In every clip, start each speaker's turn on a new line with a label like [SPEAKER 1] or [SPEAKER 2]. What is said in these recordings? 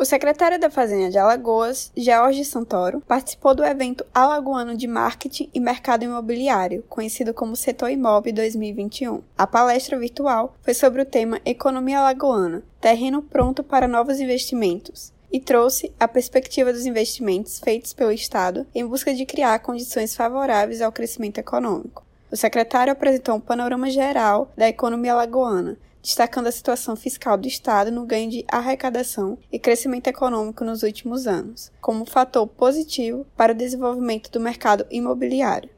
[SPEAKER 1] O secretário da Fazenda de Alagoas, George Santoro, participou do evento Alagoano de Marketing e Mercado Imobiliário, conhecido como Setor Imob 2021. A palestra virtual foi sobre o tema Economia Alagoana, terreno pronto para novos investimentos, e trouxe a perspectiva dos investimentos feitos pelo Estado em busca de criar condições favoráveis ao crescimento econômico. O secretário apresentou um panorama geral da economia alagoana, destacando a situação fiscal do Estado no ganho de arrecadação e crescimento econômico nos últimos anos, como fator positivo para o desenvolvimento do mercado imobiliário.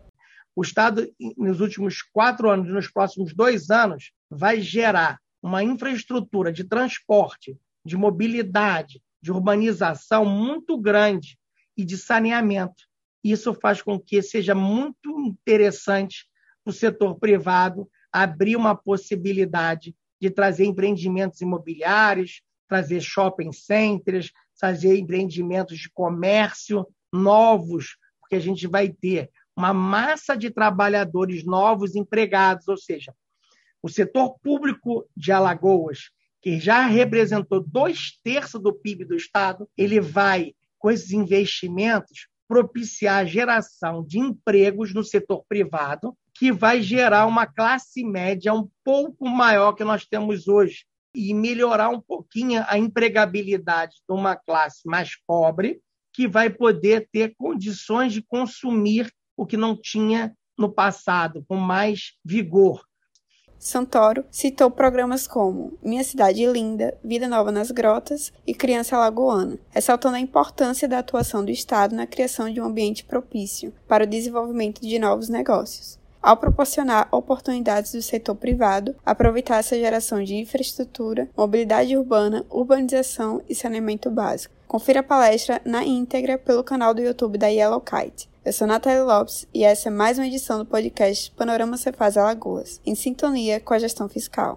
[SPEAKER 2] O Estado, nos últimos quatro anos, nos próximos dois anos, vai gerar uma infraestrutura de transporte, de mobilidade, de urbanização muito grande e de saneamento. Isso faz com que seja muito interessante para o setor privado abrir uma possibilidade de trazer empreendimentos imobiliários, trazer shopping centers, trazer empreendimentos de comércio novos, porque a gente vai ter uma massa de trabalhadores novos empregados, ou seja, o setor público de Alagoas, que já representou dois terços do PIB do Estado, ele vai, com esses investimentos, propiciar a geração de empregos no setor privado, que vai gerar uma classe média um pouco maior que nós temos hoje e melhorar um pouquinho a empregabilidade de uma classe mais pobre, que vai poder ter condições de consumir o que não tinha no passado, com mais vigor.
[SPEAKER 1] Santoro citou programas como Minha Cidade Linda, Vida Nova nas Grotas e Criança Lagoana, ressaltando a importância da atuação do Estado na criação de um ambiente propício para o desenvolvimento de novos negócios ao proporcionar oportunidades do setor privado, aproveitar essa geração de infraestrutura, mobilidade urbana, urbanização e saneamento básico. Confira a palestra na íntegra pelo canal do YouTube da Yellow Kite. Eu sou Natália Lopes e essa é mais uma edição do podcast Panorama Cefaz Alagoas, em sintonia com a gestão fiscal.